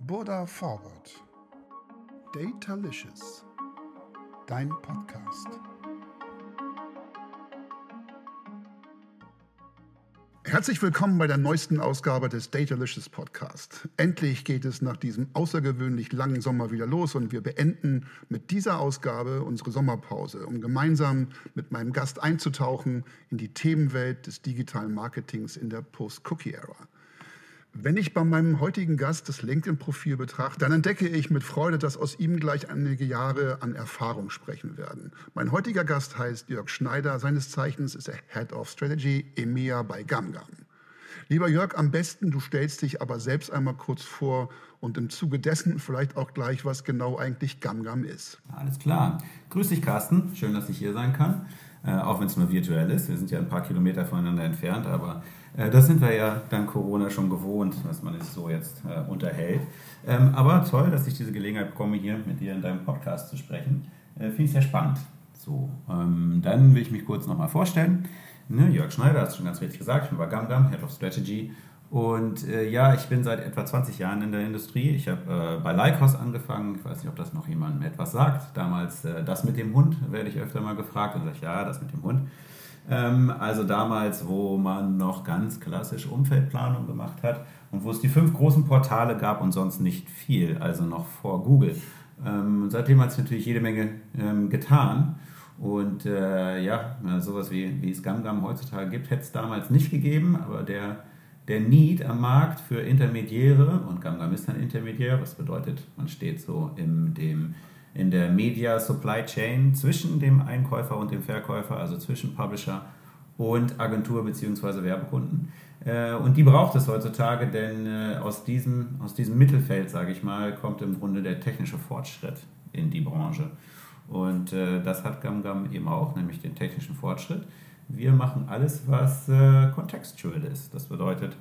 Buddha Forward. Datalicious. Dein Podcast. Herzlich willkommen bei der neuesten Ausgabe des Datalicious Podcast. Endlich geht es nach diesem außergewöhnlich langen Sommer wieder los und wir beenden mit dieser Ausgabe unsere Sommerpause, um gemeinsam mit meinem Gast einzutauchen in die Themenwelt des digitalen Marketings in der Post-Cookie-Ära. Wenn ich bei meinem heutigen Gast das LinkedIn-Profil betrachte, dann entdecke ich mit Freude, dass aus ihm gleich einige Jahre an Erfahrung sprechen werden. Mein heutiger Gast heißt Jörg Schneider. Seines Zeichens ist er Head of Strategy EMEA bei GamGam. Lieber Jörg, am besten du stellst dich aber selbst einmal kurz vor und im Zuge dessen vielleicht auch gleich, was genau eigentlich GamGam ist. Alles klar. Grüß dich, Carsten. Schön, dass ich hier sein kann. Äh, auch wenn es nur virtuell ist. Wir sind ja ein paar Kilometer voneinander entfernt, aber das sind wir ja dank Corona schon gewohnt, dass man sich so jetzt äh, unterhält. Ähm, aber toll, dass ich diese Gelegenheit bekomme, hier mit dir in deinem Podcast zu sprechen. Äh, Finde ich sehr spannend. So, ähm, dann will ich mich kurz nochmal vorstellen. Ne, Jörg Schneider, hast du schon ganz richtig gesagt, ich bin bei GamGam, Head of Strategy. Und äh, ja, ich bin seit etwa 20 Jahren in der Industrie. Ich habe äh, bei Lycos angefangen. Ich weiß nicht, ob das noch jemandem etwas sagt. Damals äh, das mit dem Hund, werde ich öfter mal gefragt. Und sage ich, ja, das mit dem Hund. Ähm, also damals, wo man noch ganz klassisch Umfeldplanung gemacht hat und wo es die fünf großen Portale gab und sonst nicht viel, also noch vor Google. Ähm, seitdem hat es natürlich jede Menge ähm, getan. Und äh, ja, sowas wie, wie es GamGam heutzutage gibt, hätte es damals nicht gegeben, aber der, der Need am Markt für Intermediäre, und GamGam ist ein Intermediär, was bedeutet, man steht so in dem in der Media Supply Chain zwischen dem Einkäufer und dem Verkäufer, also zwischen Publisher und Agentur bzw. Werbekunden. Äh, und die braucht es heutzutage, denn äh, aus diesem, aus diesem Mittelfeld, sage ich mal, kommt im Grunde der technische Fortschritt in die Branche. Und äh, das hat GamGam eben auch, nämlich den technischen Fortschritt. Wir machen alles, was contextual ist. Das bedeutet,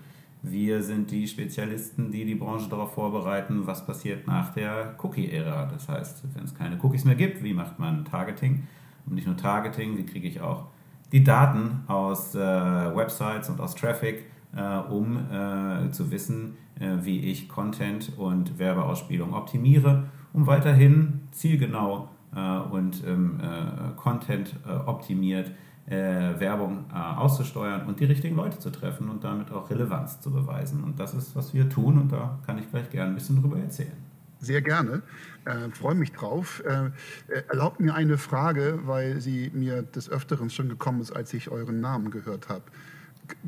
wir sind die Spezialisten, die die Branche darauf vorbereiten, was passiert nach der Cookie-Ära. Das heißt, wenn es keine Cookies mehr gibt, wie macht man Targeting? Und nicht nur Targeting, wie kriege ich auch die Daten aus äh, Websites und aus Traffic, äh, um äh, zu wissen, äh, wie ich Content und Werbeausspielung optimiere, um weiterhin zielgenau äh, und ähm, äh, Content optimiert äh, Werbung äh, auszusteuern und die richtigen Leute zu treffen und damit auch Relevanz zu beweisen. Und das ist, was wir tun und da kann ich gleich gerne ein bisschen drüber erzählen. Sehr gerne. Äh, freue mich drauf. Äh, erlaubt mir eine Frage, weil sie mir des Öfteren schon gekommen ist, als ich euren Namen gehört habe.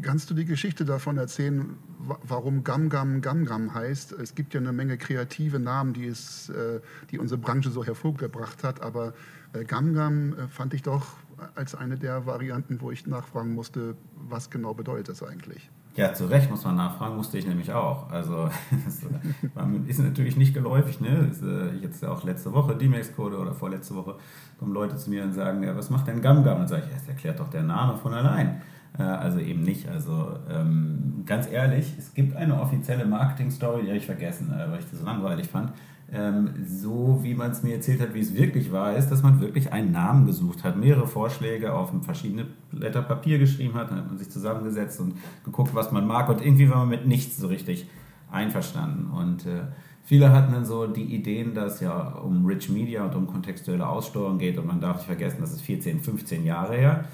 Kannst du die Geschichte davon erzählen, warum Gamgam Gamgam heißt? Es gibt ja eine Menge kreative Namen, die, es, äh, die unsere Branche so hervorgebracht hat, aber äh, Gamgam äh, fand ich doch als eine der Varianten, wo ich nachfragen musste, was genau bedeutet das eigentlich? Ja, zu Recht muss man nachfragen, musste ich nämlich auch. Also das ist natürlich nicht geläufig. Ne? Äh, jetzt auch letzte Woche, D-Max-Code oder vorletzte Woche, kommen Leute zu mir und sagen, ja, was macht denn GamGam? Und dann sage ich, das erklärt doch der Name von allein. Äh, also eben nicht. Also ähm, ganz ehrlich, es gibt eine offizielle Marketing-Story, die habe ich vergessen, äh, weil ich das so langweilig fand ähm, so wie man es mir erzählt hat, wie es wirklich war, ist, dass man wirklich einen Namen gesucht hat, mehrere Vorschläge auf verschiedene Blätter Papier geschrieben hat, dann hat man sich zusammengesetzt und geguckt, was man mag und irgendwie war man mit nichts so richtig einverstanden. Und äh, viele hatten dann so die Ideen, dass es ja um Rich Media und um kontextuelle Aussteuerung geht und man darf nicht vergessen, das ist 14, 15 Jahre her.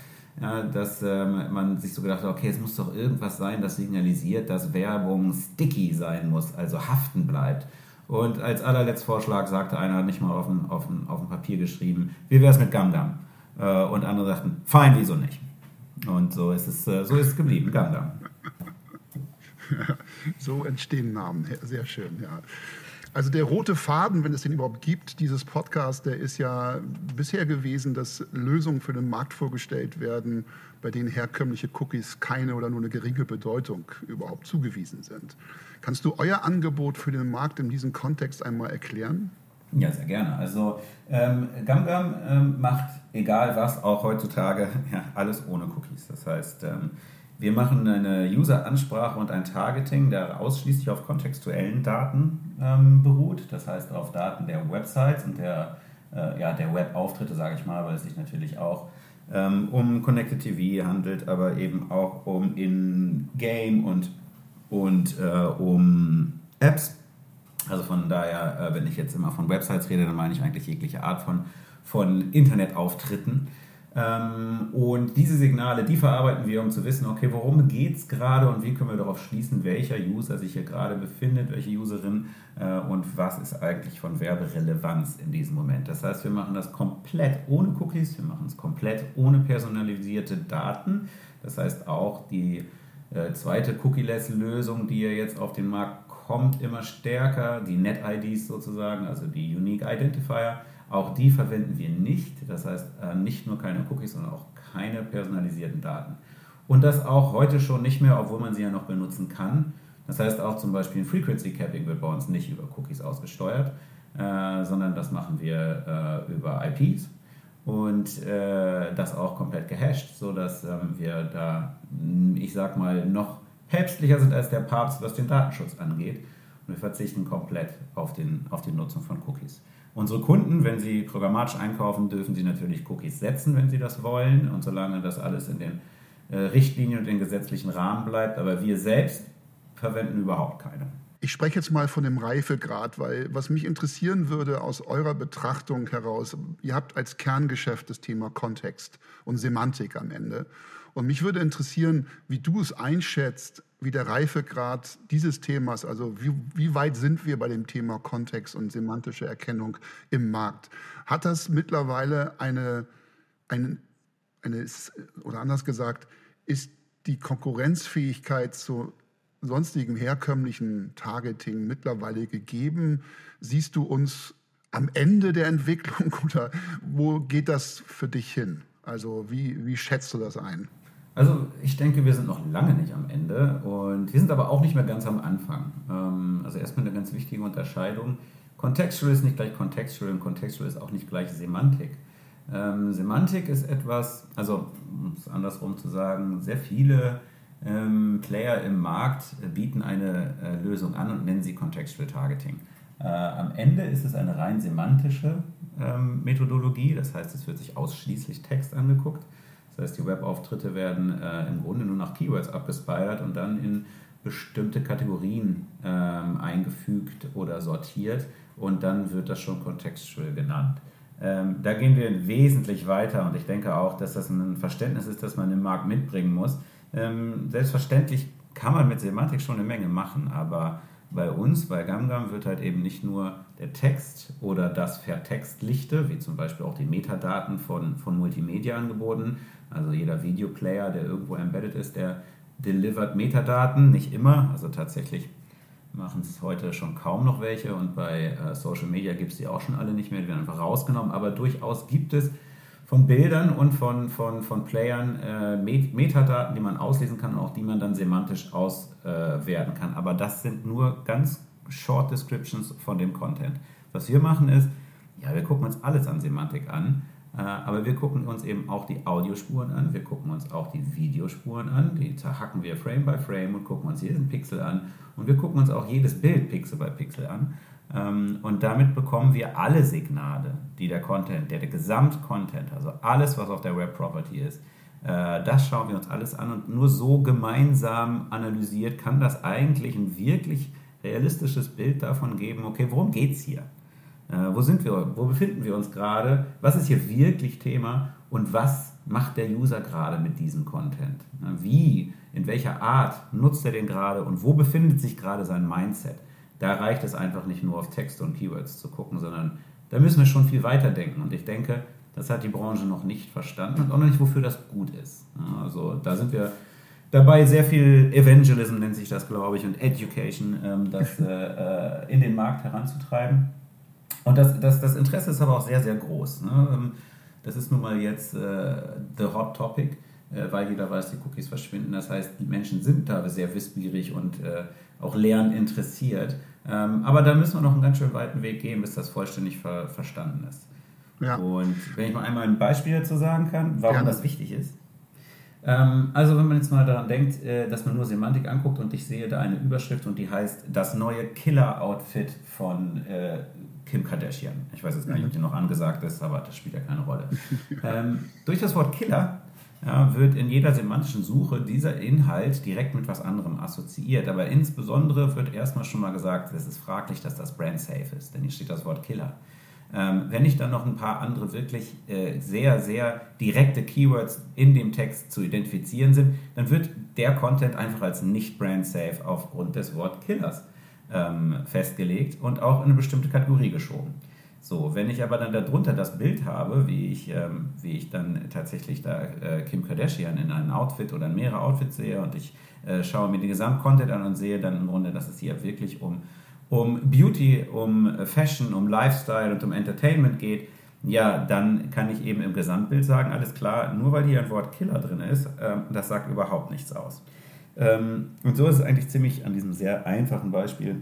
Ja, dass ähm, man sich so gedacht hat, okay, es muss doch irgendwas sein, das signalisiert, dass Werbung sticky sein muss, also haften bleibt. Und als allerletzter Vorschlag sagte einer, nicht mal auf dem, auf auf Papier geschrieben, wie wäre es mit Gamgam? Äh, und andere sagten, fein, wieso nicht? Und so ist es, äh, so ist es geblieben, Gamgam. so entstehen Namen, sehr schön, ja. Also der rote Faden, wenn es den überhaupt gibt, dieses Podcast, der ist ja bisher gewesen, dass Lösungen für den Markt vorgestellt werden, bei denen herkömmliche Cookies keine oder nur eine geringe Bedeutung überhaupt zugewiesen sind. Kannst du euer Angebot für den Markt in diesem Kontext einmal erklären? Ja, sehr gerne. Also ähm, GamGam ähm, macht, egal was, auch heutzutage ja, alles ohne Cookies. Das heißt, ähm, wir machen eine User-Ansprache und ein Targeting, der ausschließlich auf kontextuellen Daten ähm, beruht. Das heißt auf Daten der Websites und der, äh, ja, der Web-Auftritte, sage ich mal, weil es sich natürlich auch ähm, um Connected TV handelt, aber eben auch um In-Game und, und äh, um Apps. Also von daher, äh, wenn ich jetzt immer von Websites rede, dann meine ich eigentlich jegliche Art von, von Internetauftritten. Ähm, und diese Signale, die verarbeiten wir, um zu wissen, okay, worum geht es gerade und wie können wir darauf schließen, welcher User sich hier gerade befindet, welche Userin äh, und was ist eigentlich von Werberelevanz in diesem Moment. Das heißt, wir machen das komplett ohne Cookies, wir machen es komplett ohne personalisierte Daten. Das heißt auch die äh, zweite Cookie-less-Lösung, die ja jetzt auf den Markt kommt, immer stärker, die Net-IDs sozusagen, also die Unique Identifier auch die verwenden wir nicht. Das heißt, äh, nicht nur keine Cookies, sondern auch keine personalisierten Daten. Und das auch heute schon nicht mehr, obwohl man sie ja noch benutzen kann. Das heißt, auch zum Beispiel ein Frequency Capping wird bei uns nicht über Cookies ausgesteuert, äh, sondern das machen wir über IPs und äh, das auch komplett gehasht, sodass ähm, wir da, ich sag mal, noch päpstlicher sind als der Papst, was den Datenschutz angeht. Und wir verzichten komplett auf, den, auf die Nutzung von Cookies. Unsere Kunden, wenn sie programmatisch einkaufen, dürfen sie natürlich Cookies setzen, wenn sie das wollen. Und solange das alles in den äh, Richtlinien und den gesetzlichen Rahmen bleibt. Aber wir selbst verwenden überhaupt keine. Ich spreche jetzt mal von dem Reifegrad, weil was mich interessieren würde aus eurer Betrachtung heraus, ihr habt als Kerngeschäft das Thema Kontext und Semantik am Ende. Und mich würde interessieren, wie du es einschätzt, wie der Reifegrad dieses Themas, also wie, wie weit sind wir bei dem Thema Kontext und semantische Erkennung im Markt? Hat das mittlerweile eine, eine, eine oder anders gesagt, ist die Konkurrenzfähigkeit zu sonstigem herkömmlichen Targeting mittlerweile gegeben? Siehst du uns am Ende der Entwicklung oder wo geht das für dich hin? Also wie, wie schätzt du das ein? Also ich denke, wir sind noch lange nicht am Ende und wir sind aber auch nicht mehr ganz am Anfang. Ähm, also erstmal eine ganz wichtige Unterscheidung. Contextual ist nicht gleich Contextual und Contextual ist auch nicht gleich Semantik. Ähm, Semantik ist etwas, also um es andersrum zu sagen, sehr viele ähm, Player im Markt bieten eine äh, Lösung an und nennen sie Contextual Targeting. Äh, am Ende ist es eine rein semantische ähm, Methodologie, das heißt, es wird sich ausschließlich Text angeguckt. Das heißt, die Webauftritte werden äh, im Grunde nur nach Keywords abgespeiert und dann in bestimmte Kategorien ähm, eingefügt oder sortiert und dann wird das schon contextual genannt. Ähm, da gehen wir wesentlich weiter und ich denke auch, dass das ein Verständnis ist, das man im Markt mitbringen muss. Ähm, selbstverständlich kann man mit Semantik schon eine Menge machen, aber bei uns, bei GamGam, wird halt eben nicht nur der Text oder das Vertextlichte, wie zum Beispiel auch die Metadaten von, von Multimedia angeboten, also jeder Videoplayer, der irgendwo embedded ist, der delivert Metadaten, nicht immer. Also tatsächlich machen es heute schon kaum noch welche und bei äh, Social Media gibt es die auch schon alle nicht mehr, die werden einfach rausgenommen. Aber durchaus gibt es von Bildern und von, von, von Playern äh, Metadaten, die man auslesen kann und auch die man dann semantisch auswerten äh, kann. Aber das sind nur ganz Short Descriptions von dem Content. Was wir machen ist, ja, wir gucken uns alles an Semantik an äh, aber wir gucken uns eben auch die Audiospuren an, wir gucken uns auch die Videospuren an, die zerhacken wir Frame by Frame und gucken uns jeden Pixel an und wir gucken uns auch jedes Bild Pixel by Pixel an. Ähm, und damit bekommen wir alle Signale, die der Content, der, der Gesamtcontent, also alles, was auf der Web Property ist, äh, das schauen wir uns alles an und nur so gemeinsam analysiert kann das eigentlich ein wirklich realistisches Bild davon geben, okay, worum geht es hier? Äh, wo sind wir? Wo befinden wir uns gerade? Was ist hier wirklich Thema? Und was macht der User gerade mit diesem Content? Wie, in welcher Art nutzt er den gerade und wo befindet sich gerade sein Mindset? Da reicht es einfach nicht nur auf Texte und Keywords zu gucken, sondern da müssen wir schon viel weiter denken. Und ich denke, das hat die Branche noch nicht verstanden und auch noch nicht, wofür das gut ist. Also da sind wir dabei, sehr viel Evangelism nennt sich das, glaube ich, und Education, ähm, das äh, äh, in den Markt heranzutreiben. Und das, das, das Interesse ist aber auch sehr, sehr groß. Ne? Ähm, das ist nun mal jetzt äh, the hot topic, weil jeder weiß, die Cookies verschwinden. Das heißt, die Menschen sind da sehr wissbegierig und äh, auch interessiert. Ähm, aber da müssen wir noch einen ganz schön weiten Weg gehen, bis das vollständig ver verstanden ist. Ja. Und wenn ich mal einmal ein Beispiel dazu sagen kann, warum Gerne. das wichtig ist. Ähm, also wenn man jetzt mal daran denkt, äh, dass man nur Semantik anguckt und ich sehe da eine Überschrift und die heißt das neue Killer-Outfit von äh, Kim Kardashian. Ich weiß jetzt gar nicht, ob die noch angesagt ist, aber das spielt ja keine Rolle. ähm, durch das Wort Killer ja, wird in jeder semantischen Suche dieser Inhalt direkt mit was anderem assoziiert. Aber insbesondere wird erstmal schon mal gesagt, es ist fraglich, dass das brand safe ist, denn hier steht das Wort Killer. Ähm, wenn ich dann noch ein paar andere wirklich äh, sehr, sehr direkte Keywords in dem Text zu identifizieren sind, dann wird der Content einfach als nicht brand safe aufgrund des Wort Killers ähm, festgelegt und auch in eine bestimmte Kategorie geschoben. So, wenn ich aber dann darunter das Bild habe, wie ich, ähm, wie ich dann tatsächlich da äh, Kim Kardashian in einem Outfit oder in mehrere Outfits sehe und ich äh, schaue mir den Gesamtcontent an und sehe dann im Grunde, dass es hier wirklich um, um Beauty, um Fashion, um Lifestyle und um Entertainment geht, ja, dann kann ich eben im Gesamtbild sagen, alles klar, nur weil hier ein Wort Killer drin ist, äh, das sagt überhaupt nichts aus. Ähm, und so ist es eigentlich ziemlich an diesem sehr einfachen Beispiel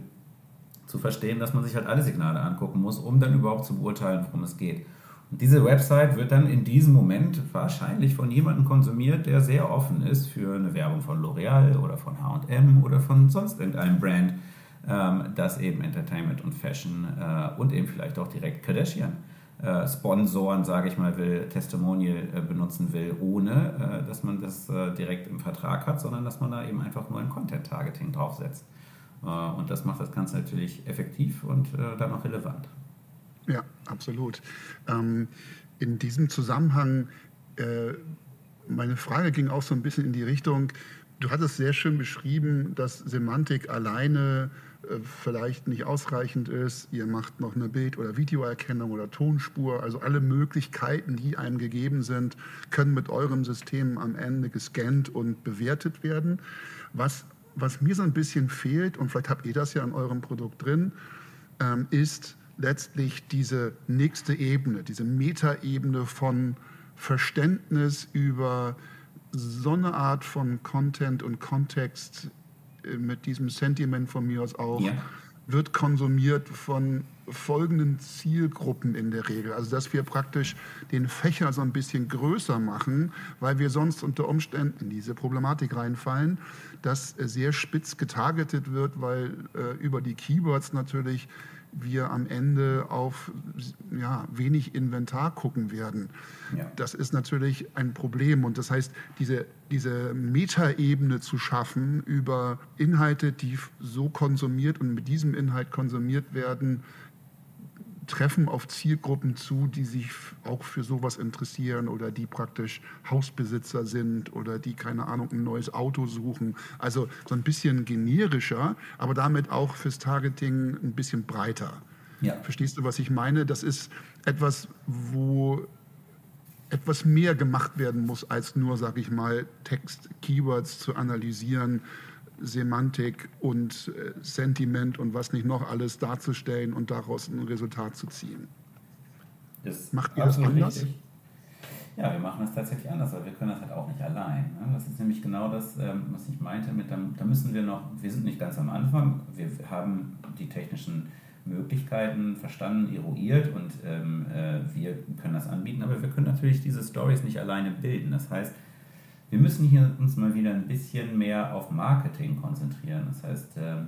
zu verstehen, dass man sich halt alle Signale angucken muss, um dann überhaupt zu beurteilen, worum es geht. Und diese Website wird dann in diesem Moment wahrscheinlich von jemandem konsumiert, der sehr offen ist für eine Werbung von L'Oreal oder von HM oder von sonst irgendeinem Brand, ähm, das eben Entertainment und Fashion äh, und eben vielleicht auch direkt Kardashian äh, Sponsoren, sage ich mal, will, Testimonial äh, benutzen will, ohne äh, dass man das direkt im Vertrag hat, sondern dass man da eben einfach nur ein Content-Targeting draufsetzt. Äh, und das macht das Ganze natürlich effektiv und äh, dann auch relevant. Ja, absolut. Ähm, in diesem Zusammenhang, äh, meine Frage ging auch so ein bisschen in die Richtung, du hattest sehr schön beschrieben, dass Semantik alleine vielleicht nicht ausreichend ist. Ihr macht noch eine Bild- oder Videoerkennung oder Tonspur. Also alle Möglichkeiten, die einem gegeben sind, können mit eurem System am Ende gescannt und bewertet werden. Was was mir so ein bisschen fehlt, und vielleicht habt ihr das ja in eurem Produkt drin, ähm, ist letztlich diese nächste Ebene, diese Metaebene von Verständnis über so eine Art von Content und Kontext äh, mit diesem Sentiment von mir aus auch, ja. wird konsumiert von folgenden Zielgruppen in der Regel. Also dass wir praktisch den Fächer so ein bisschen größer machen, weil wir sonst unter Umständen in diese Problematik reinfallen, dass sehr spitz getargetet wird, weil äh, über die Keywords natürlich wir am Ende auf ja, wenig Inventar gucken werden. Ja. Das ist natürlich ein Problem. Und das heißt, diese, diese Metaebene zu schaffen über Inhalte, die so konsumiert und mit diesem Inhalt konsumiert werden, treffen auf Zielgruppen zu, die sich auch für sowas interessieren oder die praktisch Hausbesitzer sind oder die, keine Ahnung, ein neues Auto suchen. Also so ein bisschen generischer, aber damit auch fürs Targeting ein bisschen breiter. Ja. Verstehst du, was ich meine? Das ist etwas, wo etwas mehr gemacht werden muss, als nur, sage ich mal, Text-Keywords zu analysieren Semantik und äh, Sentiment und was nicht noch alles darzustellen und daraus ein Resultat zu ziehen. Das Macht ihr das anders? Richtig. Ja, wir machen das tatsächlich anders, aber wir können das halt auch nicht allein. Ne? Das ist nämlich genau das, ähm, was ich meinte, mit, da müssen wir noch, wir sind nicht ganz am Anfang, wir haben die technischen Möglichkeiten verstanden, eruiert und ähm, äh, wir können das anbieten, aber wir können natürlich diese Stories nicht alleine bilden. Das heißt, wir müssen hier uns mal wieder ein bisschen mehr auf Marketing konzentrieren. Das heißt, ähm,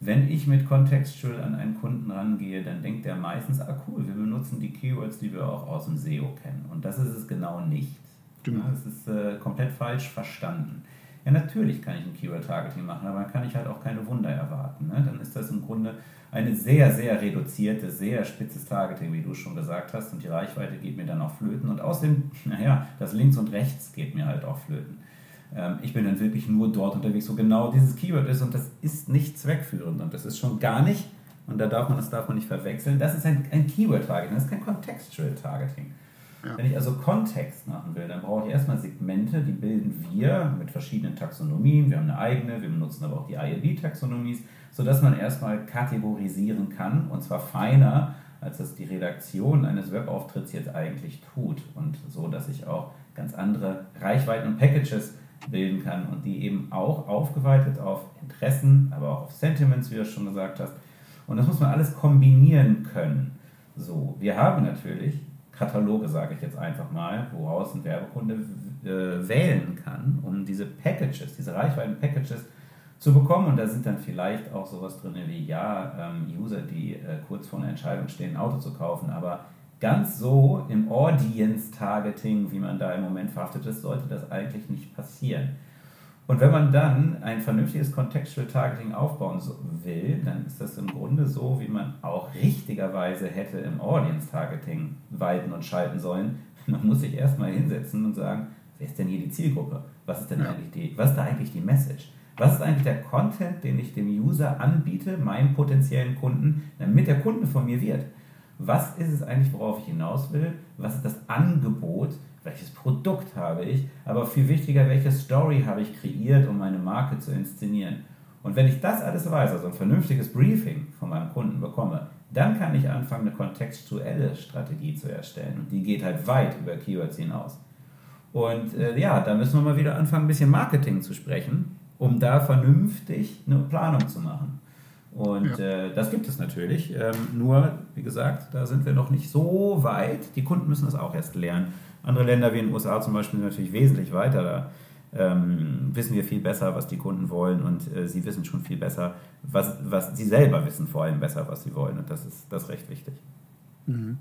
wenn ich mit Contextual an einen Kunden rangehe, dann denkt der meistens, ah cool, wir benutzen die Keywords, die wir auch aus dem SEO kennen. Und das ist es genau nicht. Genau. Das ist äh, komplett falsch verstanden. Ja, natürlich kann ich ein Keyword-Targeting machen, aber dann kann ich halt auch keine Wunder erwarten. Ne? Dann ist das im Grunde eine sehr, sehr reduzierte, sehr spitzes Targeting, wie du schon gesagt hast. Und die Reichweite geht mir dann auch flöten. Und außerdem, naja, das links und rechts geht mir halt auch flöten. Ähm, ich bin dann wirklich nur dort unterwegs, wo genau dieses Keyword ist. Und das ist nicht zweckführend. Und das ist schon gar nicht, und da darf man, das darf man nicht verwechseln, das ist ein, ein Keyword-Targeting, das ist kein Contextual-Targeting. Ja. Wenn ich also Kontext machen will, dann brauche ich erstmal Segmente, die bilden wir mit verschiedenen Taxonomien. Wir haben eine eigene, wir benutzen aber auch die ILB-Taxonomies, sodass man erstmal kategorisieren kann und zwar feiner, als das die Redaktion eines Webauftritts jetzt eigentlich tut. Und so, dass ich auch ganz andere Reichweiten und Packages bilden kann und die eben auch aufgeweitet auf Interessen, aber auch auf Sentiments, wie du schon gesagt hast. Und das muss man alles kombinieren können. So, wir haben natürlich Kataloge, sage ich jetzt einfach mal, woraus ein Werbekunde äh, wählen kann, um diese Packages, diese Reichweiten-Packages zu bekommen. Und da sind dann vielleicht auch sowas drin wie, ja, ähm, User, die äh, kurz vor einer Entscheidung stehen, ein Auto zu kaufen, aber ganz so im Audience-Targeting, wie man da im Moment verhaftet ist, sollte das eigentlich nicht passieren. Und wenn man dann ein vernünftiges Contextual Targeting aufbauen will, dann ist das im Grunde so, wie man auch richtigerweise hätte im Audience Targeting walten und schalten sollen. Man muss sich erstmal hinsetzen und sagen, wer ist denn hier die Zielgruppe? Was ist denn eigentlich die, was ist da eigentlich die Message? Was ist eigentlich der Content, den ich dem User anbiete, meinem potenziellen Kunden, damit der Kunde von mir wird? Was ist es eigentlich, worauf ich hinaus will? Was ist das Angebot? welches Produkt habe ich, aber viel wichtiger, welche Story habe ich kreiert, um meine Marke zu inszenieren. Und wenn ich das alles weiß, also ein vernünftiges Briefing von meinem Kunden bekomme, dann kann ich anfangen, eine kontextuelle Strategie zu erstellen. Und die geht halt weit über Keywords hinaus. Und äh, ja, da müssen wir mal wieder anfangen, ein bisschen Marketing zu sprechen, um da vernünftig eine Planung zu machen. Und ja. äh, das gibt es natürlich. Ähm, nur, wie gesagt, da sind wir noch nicht so weit. Die Kunden müssen das auch erst lernen. Andere Länder wie in den USA zum Beispiel sind natürlich wesentlich weiter. Da ähm, wissen wir viel besser, was die Kunden wollen und äh, sie wissen schon viel besser, was, was sie selber wissen vor allem besser, was sie wollen. Und das ist, das ist recht wichtig. Mhm.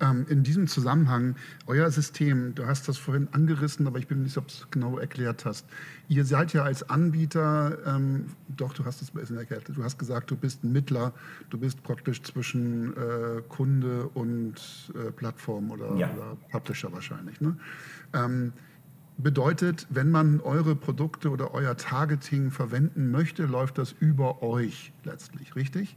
Ähm, in diesem Zusammenhang, euer System, du hast das vorhin angerissen, aber ich bin nicht ob du es genau erklärt hast. Ihr seid ja als Anbieter, ähm, doch, du hast es ein bisschen erklärt, du hast gesagt, du bist ein Mittler, du bist praktisch zwischen äh, Kunde und äh, Plattform oder, ja. oder, Publisher wahrscheinlich. Ne? Ähm, bedeutet, wenn man eure Produkte oder euer Targeting verwenden möchte, läuft das über euch letztlich, richtig?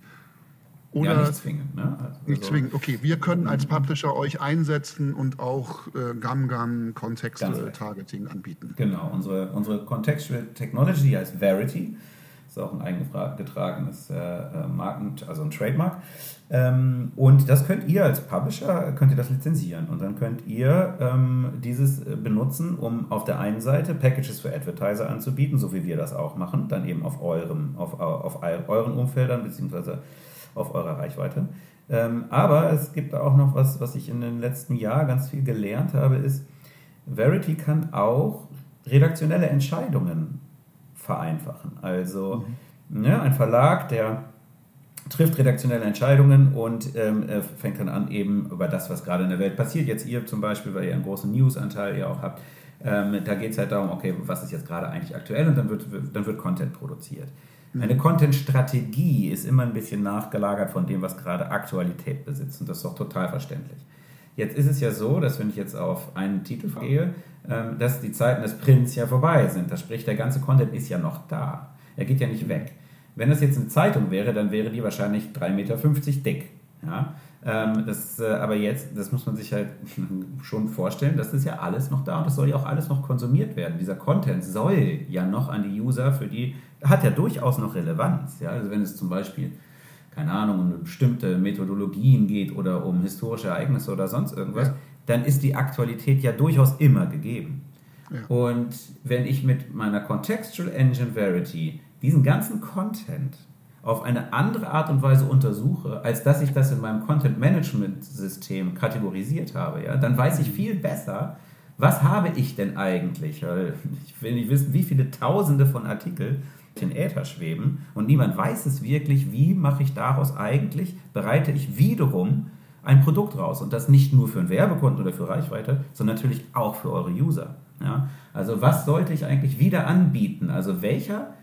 Oder ja, nicht zwingend. Ne? Also, nicht zwingend, okay. Wir können als Publisher euch einsetzen und auch äh, GAM-GAM Contextual Targeting anbieten. Genau, unsere, unsere Contextual Technology heißt Verity. Ist auch ein eingetragenes äh, äh, Marken, also ein Trademark. Ähm, und das könnt ihr als Publisher, könnt ihr das lizenzieren. Und dann könnt ihr ähm, dieses benutzen, um auf der einen Seite Packages für Advertiser anzubieten, so wie wir das auch machen, dann eben auf eurem, auf, auf euren Umfeldern, beziehungsweise auf eurer Reichweite. Ähm, aber es gibt auch noch was, was ich in den letzten Jahren ganz viel gelernt habe, ist, Verity kann auch redaktionelle Entscheidungen vereinfachen. Also mhm. ne, ein Verlag, der trifft redaktionelle Entscheidungen und ähm, fängt dann an, eben über das, was gerade in der Welt passiert. Jetzt ihr zum Beispiel, weil ihr einen großen News-Anteil ja auch habt, ähm, da geht es halt darum, okay, was ist jetzt gerade eigentlich aktuell und dann wird, dann wird Content produziert. Eine Content-Strategie ist immer ein bisschen nachgelagert von dem, was gerade Aktualität besitzt. Und das ist auch total verständlich. Jetzt ist es ja so, dass wenn ich jetzt auf einen Titel gehe, ähm, dass die Zeiten des Prints ja vorbei sind. Das spricht, der ganze Content ist ja noch da. Er geht ja nicht weg. Wenn das jetzt eine Zeitung wäre, dann wäre die wahrscheinlich 3,50 Meter dick. Ja? Ähm, das, äh, aber jetzt, das muss man sich halt schon vorstellen, das ist ja alles noch da und das soll ja auch alles noch konsumiert werden. Dieser Content soll ja noch an die User, für die hat ja durchaus noch Relevanz. Ja? Also wenn es zum Beispiel, keine Ahnung, um bestimmte Methodologien geht oder um historische Ereignisse oder sonst irgendwas, ja. dann ist die Aktualität ja durchaus immer gegeben. Ja. Und wenn ich mit meiner Contextual Engine Verity diesen ganzen Content auf eine andere Art und Weise untersuche, als dass ich das in meinem Content Management System kategorisiert habe, ja, dann weiß ich viel besser, was habe ich denn eigentlich? Ich will nicht wissen, wie viele Tausende von Artikeln in Äther schweben und niemand weiß es wirklich, wie mache ich daraus eigentlich, bereite ich wiederum ein Produkt raus und das nicht nur für einen Werbekunden oder für Reichweite, sondern natürlich auch für eure User. Ja? Also was sollte ich eigentlich wieder anbieten? Also welcher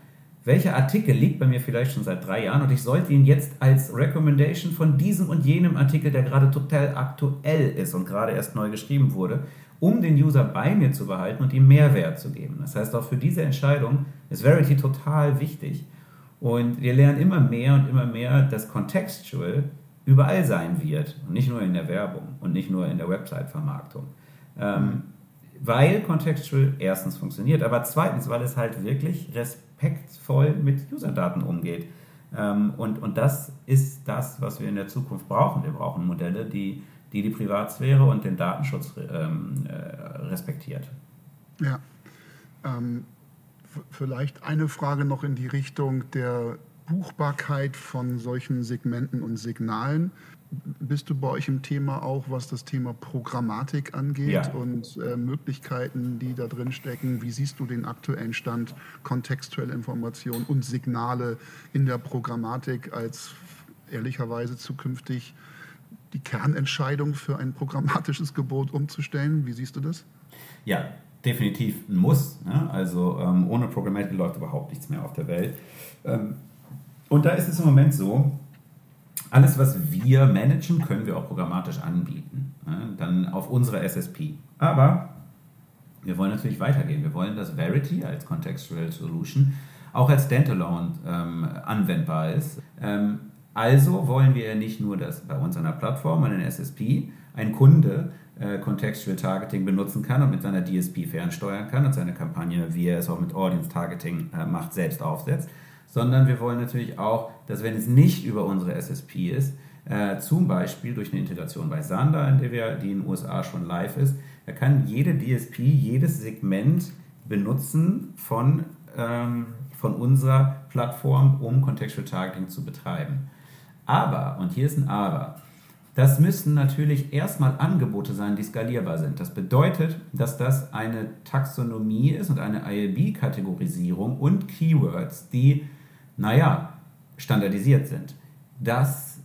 welcher Artikel liegt bei mir vielleicht schon seit drei Jahren und ich sollte ihn jetzt als Recommendation von diesem und jenem Artikel, der gerade total aktuell ist und gerade erst neu geschrieben wurde, um den User bei mir zu behalten und ihm Mehrwert zu geben. Das heißt, auch für diese Entscheidung ist Verity total wichtig. Und wir lernen immer mehr und immer mehr, dass Contextual überall sein wird und nicht nur in der Werbung und nicht nur in der Website-Vermarktung. Ähm, weil Contextual erstens funktioniert, aber zweitens, weil es halt wirklich respektvoll mit Userdaten umgeht. Ähm, und, und das ist das, was wir in der Zukunft brauchen. Wir brauchen Modelle, die die, die Privatsphäre und den Datenschutz ähm, äh, respektiert. Ja. Ähm, vielleicht eine Frage noch in die Richtung der Buchbarkeit von solchen Segmenten und Signalen bist du bei euch im Thema auch, was das Thema Programmatik angeht ja. und äh, Möglichkeiten, die da drin stecken? Wie siehst du den aktuellen Stand, kontextuelle Informationen und Signale in der Programmatik als ehrlicherweise zukünftig die Kernentscheidung für ein programmatisches Gebot umzustellen. Wie siehst du das? Ja, definitiv ein Muss. Ne? Also ähm, ohne Programmatic läuft überhaupt nichts mehr auf der Welt. Ähm, und da ist es im Moment so, alles, was wir managen, können wir auch programmatisch anbieten. Ne? Dann auf unserer SSP. Aber wir wollen natürlich weitergehen. Wir wollen, dass Verity als Contextual Solution auch als Standalone ähm, anwendbar ist. Ähm, also wollen wir nicht nur, dass bei uns an der Plattform, an den SSP, ein Kunde äh, Contextual Targeting benutzen kann und mit seiner DSP fernsteuern kann und seine Kampagne, wie er es auch mit Audience Targeting äh, macht, selbst aufsetzt, sondern wir wollen natürlich auch, dass wenn es nicht über unsere SSP ist, äh, zum Beispiel durch eine Integration bei Sander, in der wir, die in den USA schon live ist, er kann jede DSP, jedes Segment benutzen von, ähm, von unserer Plattform, um Contextual Targeting zu betreiben. Aber, und hier ist ein Aber, das müssen natürlich erstmal Angebote sein, die skalierbar sind. Das bedeutet, dass das eine Taxonomie ist und eine ILB-Kategorisierung und Keywords, die, naja, standardisiert sind. Das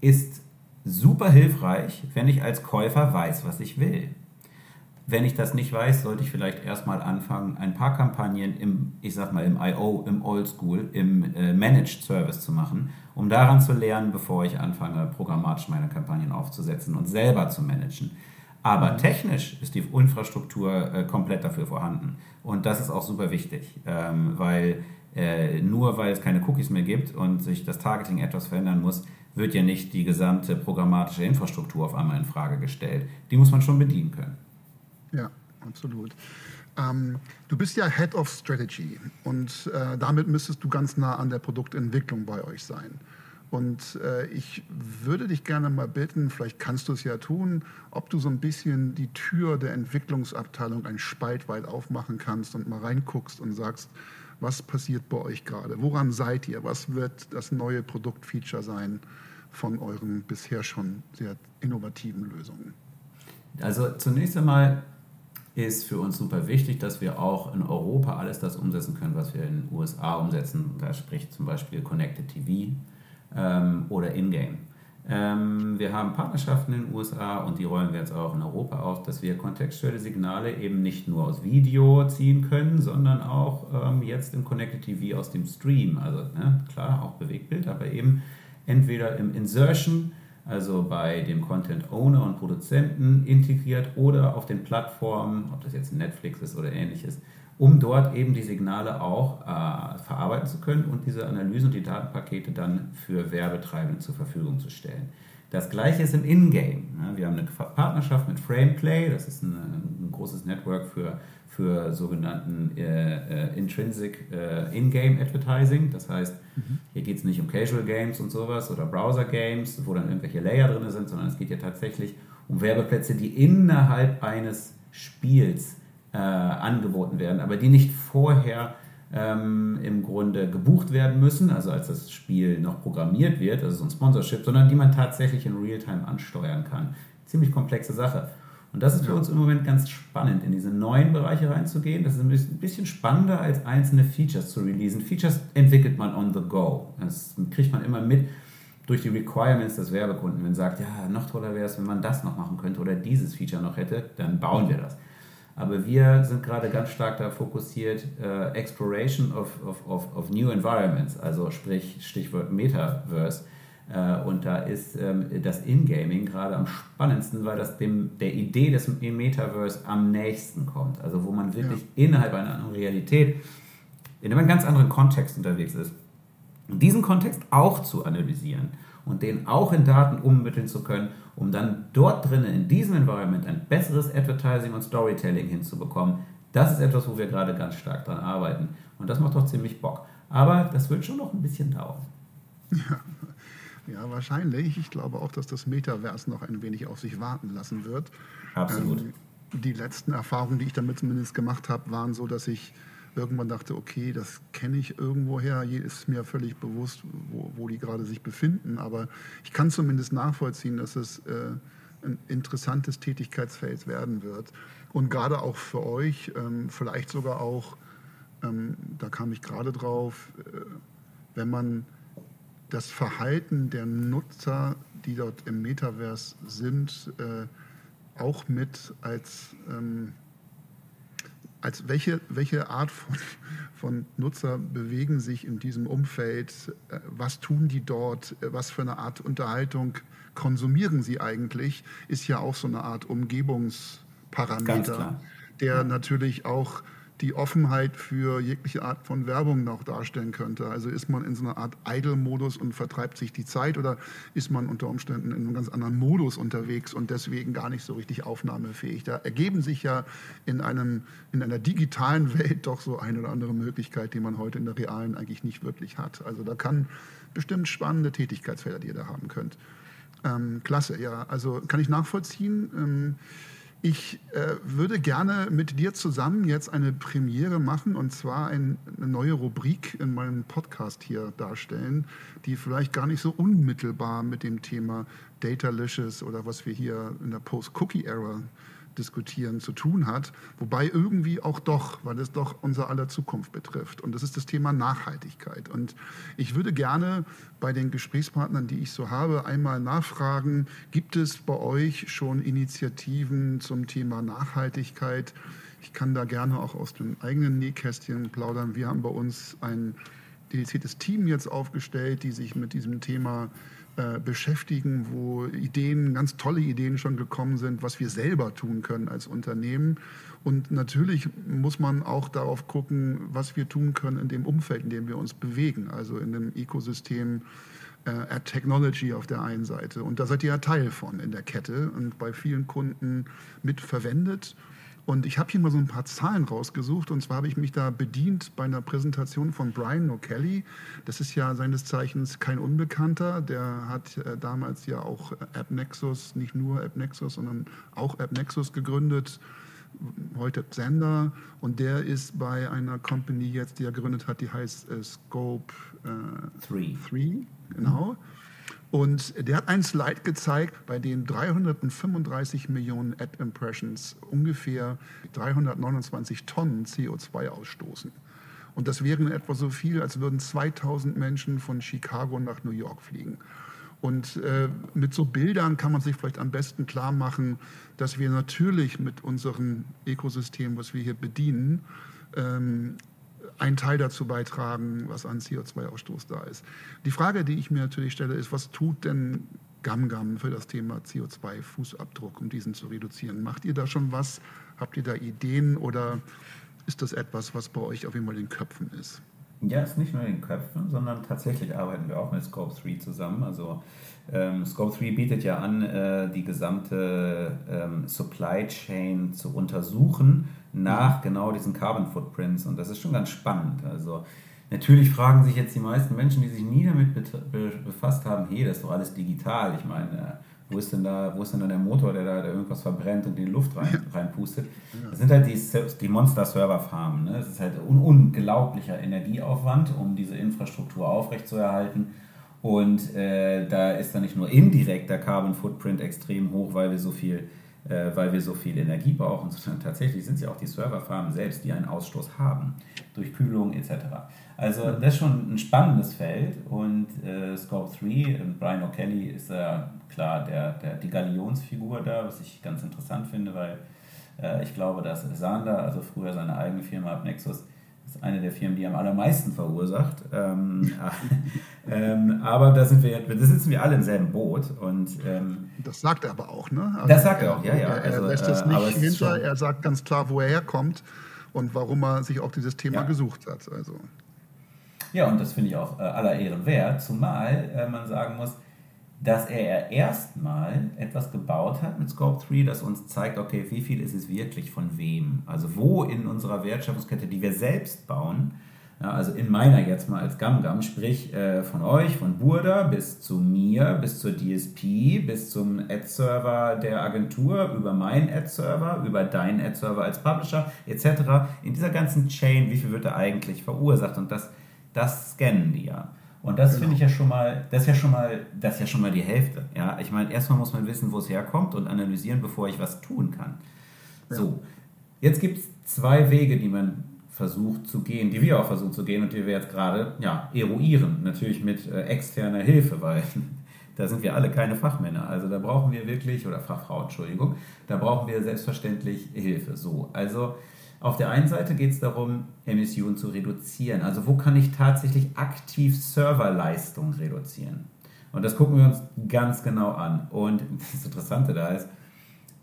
ist super hilfreich, wenn ich als Käufer weiß, was ich will. Wenn ich das nicht weiß, sollte ich vielleicht erstmal anfangen, ein paar Kampagnen im, ich sag mal, im IO, im Oldschool, im äh, Managed Service zu machen, um daran zu lernen, bevor ich anfange, programmatisch meine Kampagnen aufzusetzen und selber zu managen. Aber technisch ist die Infrastruktur äh, komplett dafür vorhanden. Und das ist auch super wichtig, ähm, weil äh, nur weil es keine Cookies mehr gibt und sich das Targeting etwas verändern muss, wird ja nicht die gesamte programmatische Infrastruktur auf einmal in Frage gestellt. Die muss man schon bedienen können. Ja, absolut. Ähm, du bist ja Head of Strategy und äh, damit müsstest du ganz nah an der Produktentwicklung bei euch sein. Und äh, ich würde dich gerne mal bitten, vielleicht kannst du es ja tun, ob du so ein bisschen die Tür der Entwicklungsabteilung ein Spalt weit aufmachen kannst und mal reinguckst und sagst, was passiert bei euch gerade? Woran seid ihr? Was wird das neue Produktfeature sein von euren bisher schon sehr innovativen Lösungen? Also zunächst einmal ist für uns super wichtig, dass wir auch in Europa alles das umsetzen können, was wir in den USA umsetzen. Da spricht zum Beispiel Connected TV ähm, oder Ingame. Ähm, wir haben Partnerschaften in den USA und die rollen wir jetzt auch in Europa auf, dass wir kontextuelle Signale eben nicht nur aus Video ziehen können, sondern auch ähm, jetzt im Connected TV aus dem Stream. Also ne, klar, auch Bewegtbild, aber eben entweder im Insertion also bei dem Content Owner und Produzenten integriert oder auf den Plattformen, ob das jetzt Netflix ist oder ähnliches, um dort eben die Signale auch äh, verarbeiten zu können und diese Analysen und die Datenpakete dann für Werbetreibende zur Verfügung zu stellen. Das gleiche ist im Ingame. Wir haben eine Partnerschaft mit Frameplay, das ist ein, großes Network für, für sogenannten äh, äh, Intrinsic äh, In-Game Advertising. Das heißt, mhm. hier geht es nicht um Casual Games und sowas oder Browser Games, wo dann irgendwelche Layer drin sind, sondern es geht ja tatsächlich um Werbeplätze, die innerhalb eines Spiels äh, angeboten werden, aber die nicht vorher ähm, im Grunde gebucht werden müssen, also als das Spiel noch programmiert wird, also so ein Sponsorship, sondern die man tatsächlich in Realtime ansteuern kann. Ziemlich komplexe Sache. Und das ist für uns im Moment ganz spannend, in diese neuen Bereiche reinzugehen. Das ist ein bisschen spannender, als einzelne Features zu releasen. Features entwickelt man on the go. Das kriegt man immer mit durch die Requirements des Werbekunden. Wenn man sagt, ja, noch toller wäre es, wenn man das noch machen könnte oder dieses Feature noch hätte, dann bauen wir das. Aber wir sind gerade ganz stark da fokussiert, äh, Exploration of, of, of, of New Environments, also sprich Stichwort Metaverse. Äh, und da ist ähm, das In-Gaming gerade am spannendsten, weil das dem, der Idee des Metaverse am nächsten kommt. Also wo man wirklich ja. innerhalb einer anderen Realität, in einem ganz anderen Kontext unterwegs ist. Und diesen Kontext auch zu analysieren und den auch in Daten ummitteln zu können, um dann dort drinnen in diesem Environment ein besseres Advertising und Storytelling hinzubekommen. Das ist etwas, wo wir gerade ganz stark dran arbeiten. Und das macht doch ziemlich Bock. Aber das wird schon noch ein bisschen dauern. Ja. Ja, wahrscheinlich. Ich glaube auch, dass das Metaverse noch ein wenig auf sich warten lassen wird. Absolut. Ähm, die letzten Erfahrungen, die ich damit zumindest gemacht habe, waren so, dass ich irgendwann dachte, okay, das kenne ich irgendwoher, ist mir völlig bewusst, wo, wo die gerade sich befinden, aber ich kann zumindest nachvollziehen, dass es äh, ein interessantes Tätigkeitsfeld werden wird. Und gerade auch für euch, ähm, vielleicht sogar auch, ähm, da kam ich gerade drauf, äh, wenn man das Verhalten der Nutzer die dort im Metaverse sind, äh, auch mit als, ähm, als welche, welche Art von, von Nutzer bewegen sich in diesem Umfeld? Äh, was tun die dort? Äh, was für eine Art Unterhaltung konsumieren sie eigentlich? Ist ja auch so eine Art Umgebungsparameter, der ja. natürlich auch die Offenheit für jegliche Art von Werbung noch darstellen könnte. Also ist man in so einer Art Idle-Modus und vertreibt sich die Zeit oder ist man unter Umständen in einem ganz anderen Modus unterwegs und deswegen gar nicht so richtig aufnahmefähig. Da ergeben sich ja in, einem, in einer digitalen Welt doch so eine oder andere Möglichkeit, die man heute in der realen eigentlich nicht wirklich hat. Also da kann bestimmt spannende Tätigkeitsfelder, die ihr da haben könnt. Ähm, klasse, ja. Also kann ich nachvollziehen. Ähm, ich äh, würde gerne mit dir zusammen jetzt eine Premiere machen und zwar ein, eine neue Rubrik in meinem Podcast hier darstellen, die vielleicht gar nicht so unmittelbar mit dem Thema Datalicious oder was wir hier in der Post-Cookie-Era diskutieren zu tun hat, wobei irgendwie auch doch, weil es doch unser aller Zukunft betrifft. Und das ist das Thema Nachhaltigkeit. Und ich würde gerne bei den Gesprächspartnern, die ich so habe, einmal nachfragen, gibt es bei euch schon Initiativen zum Thema Nachhaltigkeit? Ich kann da gerne auch aus dem eigenen Nähkästchen plaudern. Wir haben bei uns ein dediziertes Team jetzt aufgestellt, die sich mit diesem Thema äh, beschäftigen, wo Ideen, ganz tolle Ideen schon gekommen sind, was wir selber tun können als Unternehmen. Und natürlich muss man auch darauf gucken, was wir tun können in dem Umfeld, in dem wir uns bewegen, also in dem Ökosystem äh, Technology auf der einen Seite. Und da seid ihr ja Teil von in der Kette und bei vielen Kunden mitverwendet. Und ich habe hier mal so ein paar Zahlen rausgesucht. Und zwar habe ich mich da bedient bei einer Präsentation von Brian O'Kelly. Das ist ja seines Zeichens kein Unbekannter. Der hat äh, damals ja auch AppNexus, nicht nur AppNexus, sondern auch AppNexus gegründet. Heute Sender. Und der ist bei einer Company jetzt, die er gegründet hat, die heißt äh, Scope 3. Äh, genau. Und der hat einen Slide gezeigt, bei dem 335 Millionen Ad-Impressions ungefähr 329 Tonnen CO2 ausstoßen. Und das wären etwa so viel, als würden 2000 Menschen von Chicago nach New York fliegen. Und äh, mit so Bildern kann man sich vielleicht am besten klar machen, dass wir natürlich mit unserem Ökosystem, was wir hier bedienen, ähm, einen Teil dazu beitragen, was an CO2-Ausstoß da ist. Die Frage, die ich mir natürlich stelle, ist, was tut denn GamGam für das Thema CO2-Fußabdruck, um diesen zu reduzieren? Macht ihr da schon was? Habt ihr da Ideen oder ist das etwas, was bei euch auf jeden Fall in den Köpfen ist? Ja, es ist nicht nur in den Köpfen, sondern tatsächlich arbeiten wir auch mit Scope 3 zusammen. Also ähm, Scope 3 bietet ja an, äh, die gesamte ähm, Supply Chain zu untersuchen nach genau diesen Carbon Footprints und das ist schon ganz spannend. Also natürlich fragen sich jetzt die meisten Menschen, die sich nie damit befasst haben, hey, das ist doch alles digital. Ich meine, wo ist denn da, wo ist denn da der Motor, der da der irgendwas verbrennt und in die Luft rein, reinpustet? Das sind halt die, die Monster-Server-Farmen. Ne? Es ist halt un unglaublicher Energieaufwand, um diese Infrastruktur aufrechtzuerhalten. Und äh, da ist dann nicht nur indirekt der Carbon Footprint extrem hoch, weil wir so viel weil wir so viel Energie brauchen, sondern tatsächlich sind es ja auch die Serverfarmen selbst, die einen Ausstoß haben, durch Kühlung etc. Also das ist schon ein spannendes Feld und äh, Scope 3, und Brian O'Kelly ist ja klar der, der, die Galionsfigur da, was ich ganz interessant finde, weil äh, ich glaube, dass Sander, also früher seine eigene Firma Nexus, ist eine der Firmen, die am allermeisten verursacht. Ähm, ähm, aber da sind wir, da sitzen wir alle im selben Boot. Und, ähm, das sagt er aber auch, ne? Also das sagt er auch, ja, ja. Er, also, lässt es äh, nicht hinter, er sagt ganz klar, wo er herkommt und warum er sich auch dieses Thema ja. gesucht hat. Also. Ja, und das finde ich auch äh, aller Ehren wert, zumal äh, man sagen muss, dass er erstmal etwas gebaut hat mit Scope 3, das uns zeigt, okay, wie viel ist es wirklich von wem? Also wo in unserer Wertschöpfungskette, die wir selbst bauen, ja, also in meiner jetzt mal als GamGam, sprich äh, von euch, von Burda bis zu mir, bis zur DSP, bis zum Ad-Server der Agentur, über meinen Ad-Server, über deinen Ad-Server als Publisher etc. In dieser ganzen Chain, wie viel wird da eigentlich verursacht? Und das, das scannen die ja. Und das genau. finde ich ja schon mal, das ist ja schon mal, das ist ja schon mal die Hälfte. Ja, ich meine, erstmal muss man wissen, wo es herkommt und analysieren, bevor ich was tun kann. Ja. So, jetzt gibt es zwei Wege, die man versucht zu gehen, die wir auch versuchen zu gehen und die wir jetzt gerade ja, eruieren. Natürlich mit äh, externer Hilfe, weil Da sind wir alle keine Fachmänner. Also da brauchen wir wirklich, oder Fachfrau, Entschuldigung, da brauchen wir selbstverständlich Hilfe. So, also auf der einen Seite geht es darum, Emissionen zu reduzieren. Also wo kann ich tatsächlich aktiv Serverleistung reduzieren? Und das gucken wir uns ganz genau an. Und das Interessante da ist,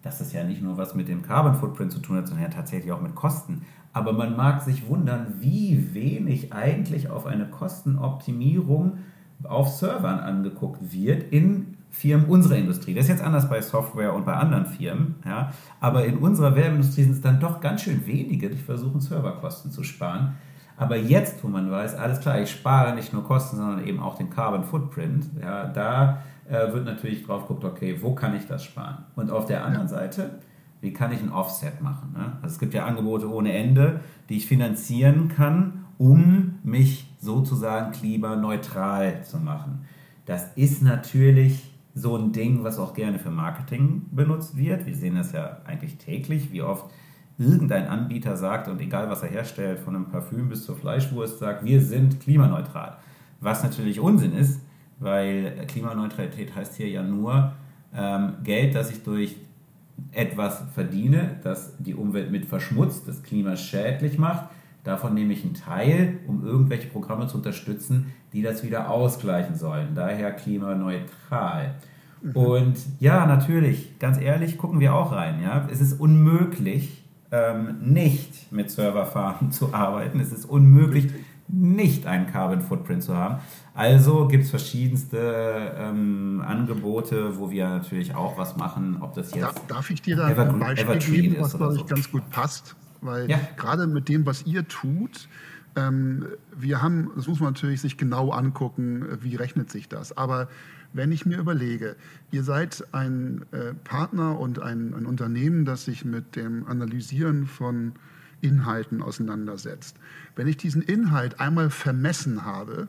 dass das ja nicht nur was mit dem Carbon Footprint zu tun hat, sondern ja tatsächlich auch mit Kosten. Aber man mag sich wundern, wie wenig eigentlich auf eine Kostenoptimierung auf Servern angeguckt wird in Firmen unserer Industrie. Das ist jetzt anders bei Software und bei anderen Firmen, ja, aber in unserer Werbeindustrie sind es dann doch ganz schön wenige, die versuchen, Serverkosten zu sparen. Aber jetzt, wo man weiß, alles klar, ich spare nicht nur Kosten, sondern eben auch den Carbon Footprint, ja, da äh, wird natürlich drauf geguckt, okay, wo kann ich das sparen? Und auf der anderen Seite, wie kann ich ein Offset machen? Ne? Also es gibt ja Angebote ohne Ende, die ich finanzieren kann, um mich sozusagen klimaneutral zu machen. Das ist natürlich so ein Ding, was auch gerne für Marketing benutzt wird. Wir sehen das ja eigentlich täglich, wie oft irgendein Anbieter sagt, und egal was er herstellt, von einem Parfüm bis zur Fleischwurst, sagt, wir sind klimaneutral. Was natürlich Unsinn ist, weil Klimaneutralität heißt hier ja nur ähm, Geld, das ich durch etwas verdiene, das die Umwelt mit verschmutzt, das Klima schädlich macht. Davon nehme ich einen Teil, um irgendwelche Programme zu unterstützen, die das wieder ausgleichen sollen. Daher klimaneutral. Mhm. Und ja, natürlich, ganz ehrlich, gucken wir auch rein. Ja? Es ist unmöglich, ähm, nicht mit Serverfarmen zu arbeiten. Es ist unmöglich, nicht einen Carbon Footprint zu haben. Also gibt es verschiedenste ähm, Angebote, wo wir natürlich auch was machen, ob das jetzt. Darf, darf ich dir da ein Beispiel geben, was glaube ich so. ganz gut passt? Weil ja. gerade mit dem, was ihr tut, ähm, wir haben, das muss man natürlich sich genau angucken, wie rechnet sich das. Aber wenn ich mir überlege, ihr seid ein äh, Partner und ein, ein Unternehmen, das sich mit dem Analysieren von Inhalten auseinandersetzt. Wenn ich diesen Inhalt einmal vermessen habe,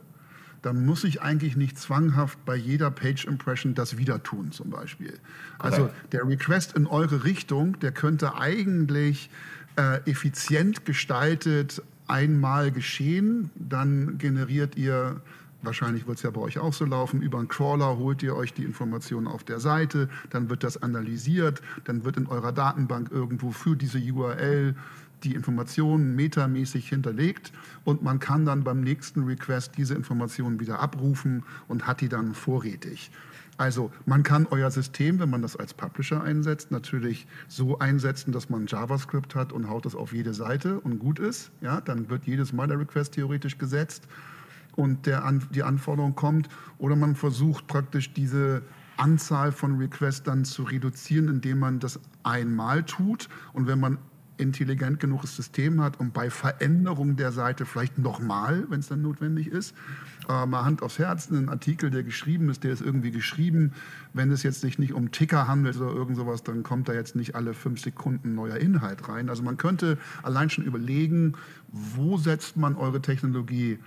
dann muss ich eigentlich nicht zwanghaft bei jeder Page Impression das wieder tun, zum Beispiel. Also der Request in eure Richtung, der könnte eigentlich äh, effizient gestaltet einmal geschehen, dann generiert ihr Wahrscheinlich wird es ja bei euch auch so laufen. Über einen Crawler holt ihr euch die Informationen auf der Seite, dann wird das analysiert, dann wird in eurer Datenbank irgendwo für diese URL die Informationen metamäßig hinterlegt und man kann dann beim nächsten Request diese Informationen wieder abrufen und hat die dann vorrätig. Also man kann euer System, wenn man das als Publisher einsetzt, natürlich so einsetzen, dass man JavaScript hat und haut das auf jede Seite und gut ist. Ja, dann wird jedes Mal der Request theoretisch gesetzt und der, die Anforderung kommt. Oder man versucht praktisch diese Anzahl von Requests dann zu reduzieren, indem man das einmal tut. Und wenn man intelligent genuges System hat und bei Veränderung der Seite vielleicht nochmal, wenn es dann notwendig ist. Äh, mal Hand aufs Herz, ein Artikel, der geschrieben ist, der ist irgendwie geschrieben. Wenn es jetzt sich nicht um Ticker handelt oder irgend sowas, dann kommt da jetzt nicht alle fünf Sekunden neuer Inhalt rein. Also man könnte allein schon überlegen, wo setzt man eure Technologie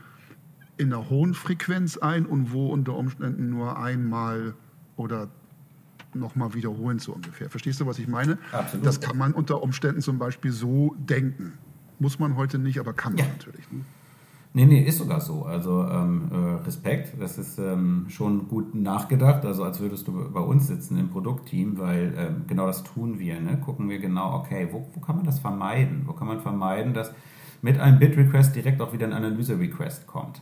in einer hohen Frequenz ein und wo unter Umständen nur einmal oder nochmal wiederholen, so ungefähr. Verstehst du, was ich meine? Absolut. Das kann man unter Umständen zum Beispiel so denken. Muss man heute nicht, aber kann man ja. natürlich. Ne? Nee, nee, ist sogar so. Also ähm, äh, Respekt, das ist ähm, schon gut nachgedacht, also als würdest du bei uns sitzen im Produktteam, weil ähm, genau das tun wir. Ne? Gucken wir genau, okay, wo, wo kann man das vermeiden? Wo kann man vermeiden, dass mit einem Bit-Request direkt auch wieder ein Analyse-Request kommt?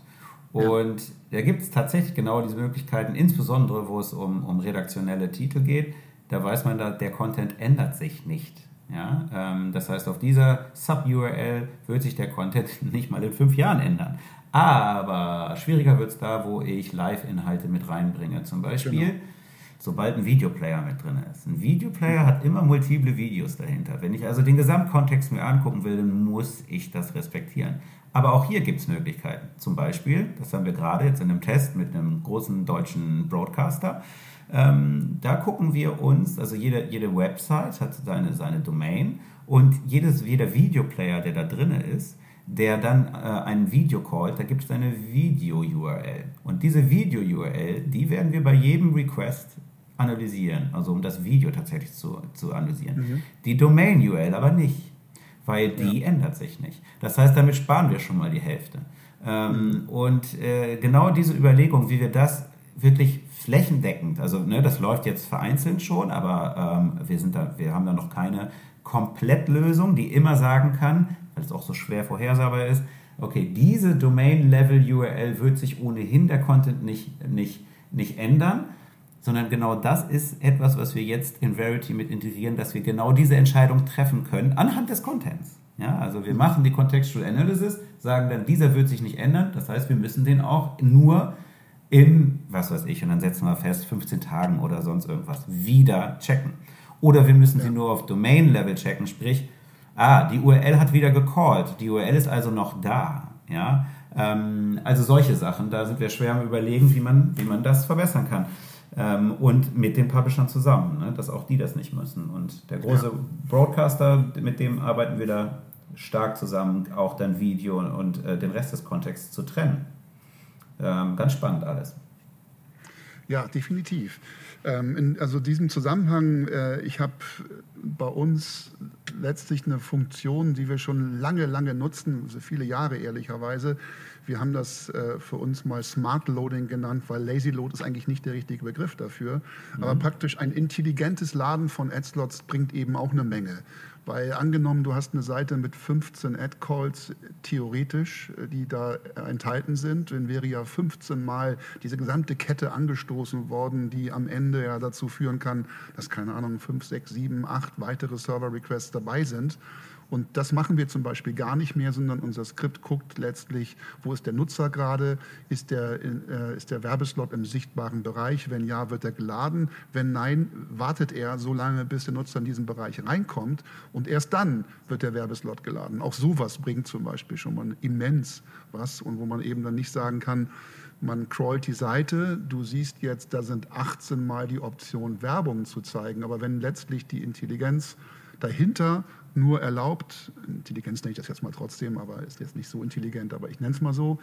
Und da gibt es tatsächlich genau diese Möglichkeiten, insbesondere wo es um, um redaktionelle Titel geht. Da weiß man, da, der Content ändert sich nicht. Ja? Ähm, das heißt, auf dieser Sub-URL wird sich der Content nicht mal in fünf Jahren ändern. Aber schwieriger wird es da, wo ich Live-Inhalte mit reinbringe. Zum Beispiel, genau. Sobald ein Videoplayer mit drin ist. Ein Videoplayer hat immer multiple Videos dahinter. Wenn ich also den Gesamtkontext mir angucken will, dann muss ich das respektieren. Aber auch hier gibt es Möglichkeiten. Zum Beispiel, das haben wir gerade jetzt in einem Test mit einem großen deutschen Broadcaster. Ähm, da gucken wir uns, also jede, jede Website hat seine, seine Domain und jedes, jeder Videoplayer, der da drin ist, der dann äh, einen Video callt, da gibt es eine Video-URL. Und diese Video-URL, die werden wir bei jedem Request analysieren, also um das Video tatsächlich zu, zu analysieren. Mhm. Die Domain-URL aber nicht weil die ja. ändert sich nicht. Das heißt, damit sparen wir schon mal die Hälfte. Ähm, mhm. Und äh, genau diese Überlegung, wie wir das wirklich flächendeckend. Also ne, das läuft jetzt vereinzelt schon, aber ähm, wir, sind da, wir haben da noch keine Komplettlösung, die immer sagen kann, weil es auch so schwer vorhersehbar ist, okay, diese Domain-Level-URL wird sich ohnehin der Content nicht, nicht, nicht ändern, sondern genau das ist etwas, was wir jetzt in Verity mit integrieren, dass wir genau diese Entscheidung treffen können anhand des Contents. Ja, also wir machen die Contextual Analysis, sagen dann, dieser wird sich nicht ändern, das heißt, wir müssen den auch nur in, was weiß ich, und dann setzen wir fest, 15 Tagen oder sonst irgendwas wieder checken. Oder wir müssen ja. sie nur auf Domain-Level checken, sprich, ah, die URL hat wieder gecallt, die URL ist also noch da. Ja? Ähm, also solche Sachen, da sind wir schwer am überlegen, wie man, wie man das verbessern kann. Ähm, und mit den Publishern zusammen, ne? dass auch die das nicht müssen. Und der große ja. Broadcaster, mit dem arbeiten wir da stark zusammen, auch dann Video und äh, den Rest des Kontexts zu trennen. Ähm, ganz spannend alles. Ja, definitiv. Ähm, in also diesem Zusammenhang, äh, ich habe bei uns letztlich eine Funktion, die wir schon lange, lange nutzen, also viele Jahre ehrlicherweise. Wir haben das äh, für uns mal Smart Loading genannt, weil Lazy Load ist eigentlich nicht der richtige Begriff dafür. Mhm. Aber praktisch ein intelligentes Laden von Ad-Slots bringt eben auch eine Menge. Weil angenommen, du hast eine Seite mit 15 Ad-Calls theoretisch, äh, die da enthalten sind, dann wäre ja 15 Mal diese gesamte Kette angestoßen worden, die am Ende ja dazu führen kann, dass, keine Ahnung, 5, 6, 7, 8 weitere Server-Requests dabei sind. Und das machen wir zum Beispiel gar nicht mehr, sondern unser Skript guckt letztlich, wo ist der Nutzer gerade, ist der, äh, ist der Werbeslot im sichtbaren Bereich, wenn ja, wird er geladen, wenn nein, wartet er so lange, bis der Nutzer in diesen Bereich reinkommt? Und erst dann wird der Werbeslot geladen. Auch sowas bringt zum Beispiel schon mal immens was und wo man eben dann nicht sagen kann, man crawlt die Seite, du siehst jetzt, da sind 18 Mal die Option, Werbung zu zeigen, aber wenn letztlich die Intelligenz dahinter nur erlaubt, Intelligenz nenne ich das jetzt mal trotzdem, aber ist jetzt nicht so intelligent, aber ich nenne es mal so,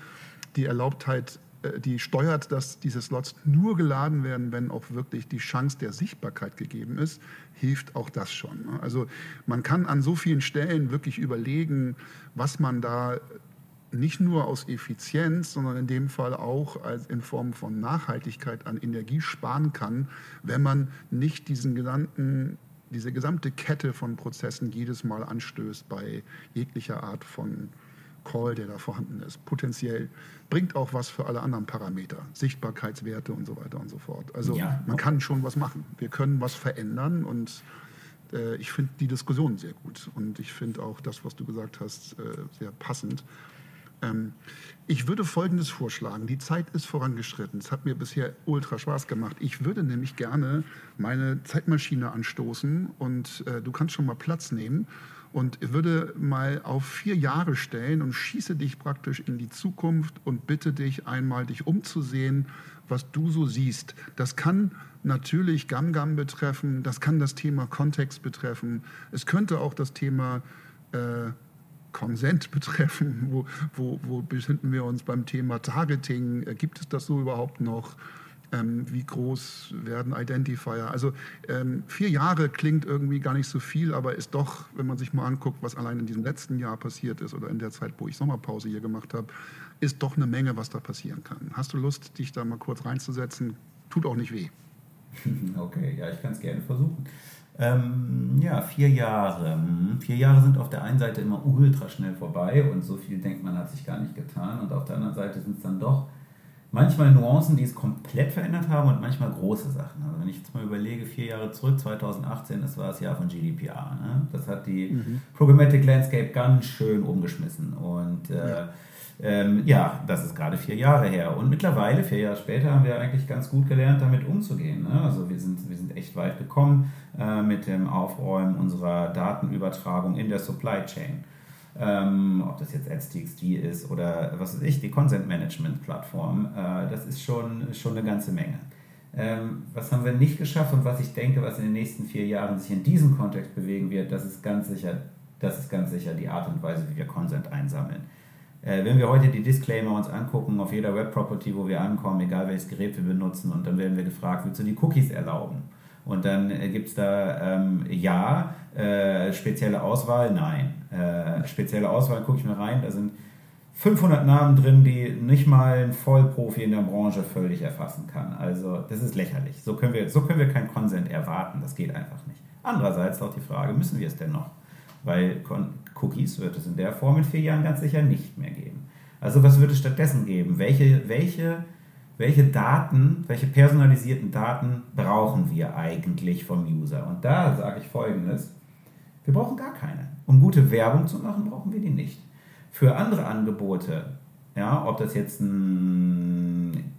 die Erlaubtheit, äh, die steuert, dass diese Slots nur geladen werden, wenn auch wirklich die Chance der Sichtbarkeit gegeben ist, hilft auch das schon. Ne? Also man kann an so vielen Stellen wirklich überlegen, was man da nicht nur aus Effizienz, sondern in dem Fall auch als in Form von Nachhaltigkeit an Energie sparen kann, wenn man nicht diesen genannten diese gesamte Kette von Prozessen jedes Mal anstößt bei jeglicher Art von Call, der da vorhanden ist. Potenziell bringt auch was für alle anderen Parameter, Sichtbarkeitswerte und so weiter und so fort. Also ja. man kann schon was machen. Wir können was verändern und äh, ich finde die Diskussion sehr gut und ich finde auch das, was du gesagt hast, äh, sehr passend. Ähm, ich würde Folgendes vorschlagen. Die Zeit ist vorangeschritten. Es hat mir bisher ultra Spaß gemacht. Ich würde nämlich gerne meine Zeitmaschine anstoßen und äh, du kannst schon mal Platz nehmen und würde mal auf vier Jahre stellen und schieße dich praktisch in die Zukunft und bitte dich einmal dich umzusehen, was du so siehst. Das kann natürlich GamGam betreffen, das kann das Thema Kontext betreffen, es könnte auch das Thema äh, Consent betreffen. Wo, wo, wo befinden wir uns beim Thema Targeting? Gibt es das so überhaupt noch? Ähm, wie groß werden Identifier? Also ähm, vier Jahre klingt irgendwie gar nicht so viel, aber ist doch, wenn man sich mal anguckt, was allein in diesem letzten Jahr passiert ist oder in der Zeit, wo ich Sommerpause hier gemacht habe, ist doch eine Menge, was da passieren kann. Hast du Lust, dich da mal kurz reinzusetzen? Tut auch nicht weh. Okay, ja, ich kann es gerne versuchen. Ähm, ja, vier Jahre. Hm, vier Jahre sind auf der einen Seite immer ultra schnell vorbei und so viel denkt man hat sich gar nicht getan. Und auf der anderen Seite sind es dann doch manchmal Nuancen, die es komplett verändert haben und manchmal große Sachen. Also wenn ich jetzt mal überlege, vier Jahre zurück, 2018, das war das Jahr von GDPR. Ne? Das hat die mhm. Programmatic Landscape ganz schön umgeschmissen. Und äh, ja ähm, ja, das ist gerade vier Jahre her. Und mittlerweile, vier Jahre später, haben wir eigentlich ganz gut gelernt, damit umzugehen. Ne? Also wir sind, wir sind echt weit gekommen äh, mit dem Aufräumen unserer Datenübertragung in der Supply Chain. Ähm, ob das jetzt AdsTXT ist oder was weiß ich, die Consent Management Plattform, äh, das ist schon, schon eine ganze Menge. Ähm, was haben wir nicht geschafft und was ich denke, was in den nächsten vier Jahren sich in diesem Kontext bewegen wird, das ist ganz sicher, das ist ganz sicher die Art und Weise, wie wir Consent einsammeln. Äh, wenn wir heute die Disclaimer uns angucken auf jeder Web-Property, wo wir ankommen, egal welches Gerät wir benutzen, und dann werden wir gefragt, willst du die Cookies erlauben? Und dann äh, gibt es da ähm, Ja, äh, spezielle Auswahl, nein. Äh, spezielle Auswahl gucke ich mir rein, da sind 500 Namen drin, die nicht mal ein Vollprofi in der Branche völlig erfassen kann. Also das ist lächerlich. So können wir, so können wir kein Consent erwarten. Das geht einfach nicht. Andererseits auch die Frage, müssen wir es denn noch? Weil Cookies wird es in der Form in vier Jahren ganz sicher nicht mehr geben. Also was wird es stattdessen geben? Welche, welche, welche Daten, welche personalisierten Daten brauchen wir eigentlich vom User? Und da sage ich Folgendes. Wir brauchen gar keine. Um gute Werbung zu machen, brauchen wir die nicht für andere Angebote, ja, ob das jetzt ein,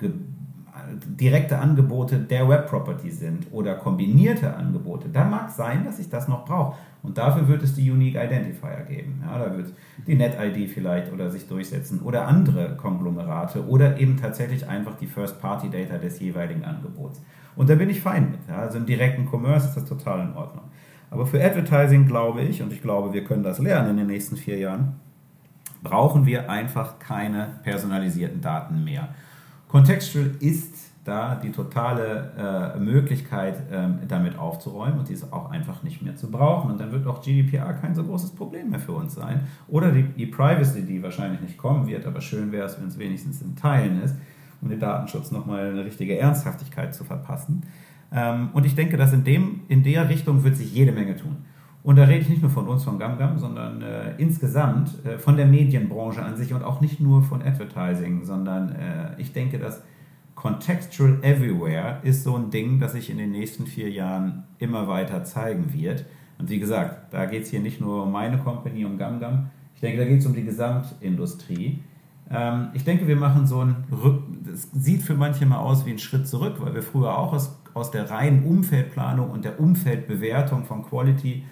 direkte Angebote der Web Property sind oder kombinierte Angebote, da mag sein, dass ich das noch brauche. Und dafür wird es die Unique Identifier geben. Ja, da wird die NetID vielleicht oder sich durchsetzen oder andere Konglomerate oder eben tatsächlich einfach die First-Party-Data des jeweiligen Angebots. Und da bin ich fein mit. Ja. Also im direkten Commerce ist das total in Ordnung. Aber für Advertising glaube ich, und ich glaube, wir können das lernen in den nächsten vier Jahren, brauchen wir einfach keine personalisierten Daten mehr. Contextual ist da die totale äh, Möglichkeit, ähm, damit aufzuräumen und die auch einfach nicht mehr zu brauchen. Und dann wird auch GDPR kein so großes Problem mehr für uns sein. Oder die, die Privacy, die wahrscheinlich nicht kommen wird, aber schön wäre es, wenn es wenigstens in Teilen ist, um den Datenschutz nochmal eine richtige Ernsthaftigkeit zu verpassen. Ähm, und ich denke, dass in, dem, in der Richtung wird sich jede Menge tun. Und da rede ich nicht nur von uns, von GamGam, sondern äh, insgesamt äh, von der Medienbranche an sich und auch nicht nur von Advertising, sondern äh, ich denke, dass Contextual Everywhere ist so ein Ding, das sich in den nächsten vier Jahren immer weiter zeigen wird. Und wie gesagt, da geht es hier nicht nur um meine Company, um GamGam. Ich denke, da geht es um die Gesamtindustrie. Ähm, ich denke, wir machen so ein Rück das sieht für manche mal aus wie ein Schritt zurück, weil wir früher auch aus, aus der reinen Umfeldplanung und der Umfeldbewertung von Quality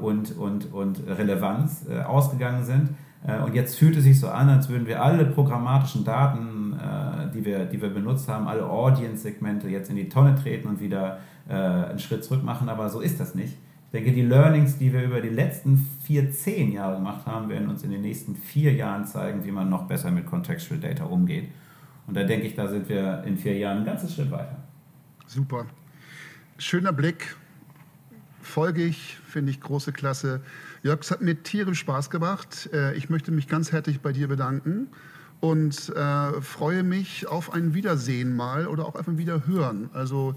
und, und, und Relevanz äh, ausgegangen sind. Äh, und jetzt fühlt es sich so an, als würden wir alle programmatischen Daten, die, wir, die wir benutzt haben, alle Audience-Segmente jetzt in die Tonne treten und wieder einen Schritt zurück machen. Aber so ist das nicht. Ich denke, die Learnings, die wir über die letzten vier, zehn Jahre gemacht haben, werden uns in den nächsten vier Jahren zeigen, wie man noch besser mit Contextual Data umgeht. Und da denke ich, da sind wir in vier Jahren ein ganzes Schritt weiter. Super. Schöner Blick folge ich, finde ich große Klasse. Jörg, es hat mir tierisch Spaß gemacht. Äh, ich möchte mich ganz herzlich bei dir bedanken und äh, freue mich auf ein Wiedersehen mal oder auch auf ein Wiederhören. Also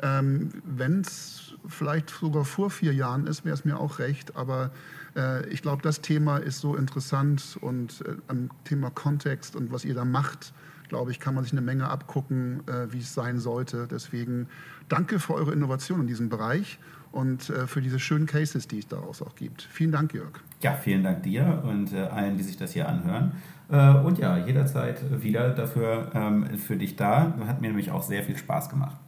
ähm, wenn es vielleicht sogar vor vier Jahren ist, wäre es mir auch recht. Aber äh, ich glaube, das Thema ist so interessant und am Thema Kontext und was ihr da macht, glaube ich, kann man sich eine Menge abgucken, äh, wie es sein sollte. Deswegen danke für eure Innovation in diesem Bereich und äh, für diese schönen Cases, die es daraus auch gibt. Vielen Dank, Jörg. Ja, vielen Dank dir und äh, allen, die sich das hier anhören. Äh, und ja, jederzeit wieder dafür ähm, für dich da. Hat mir nämlich auch sehr viel Spaß gemacht.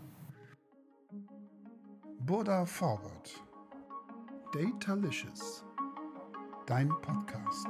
Burda Forward. Datalicious. Dein Podcast.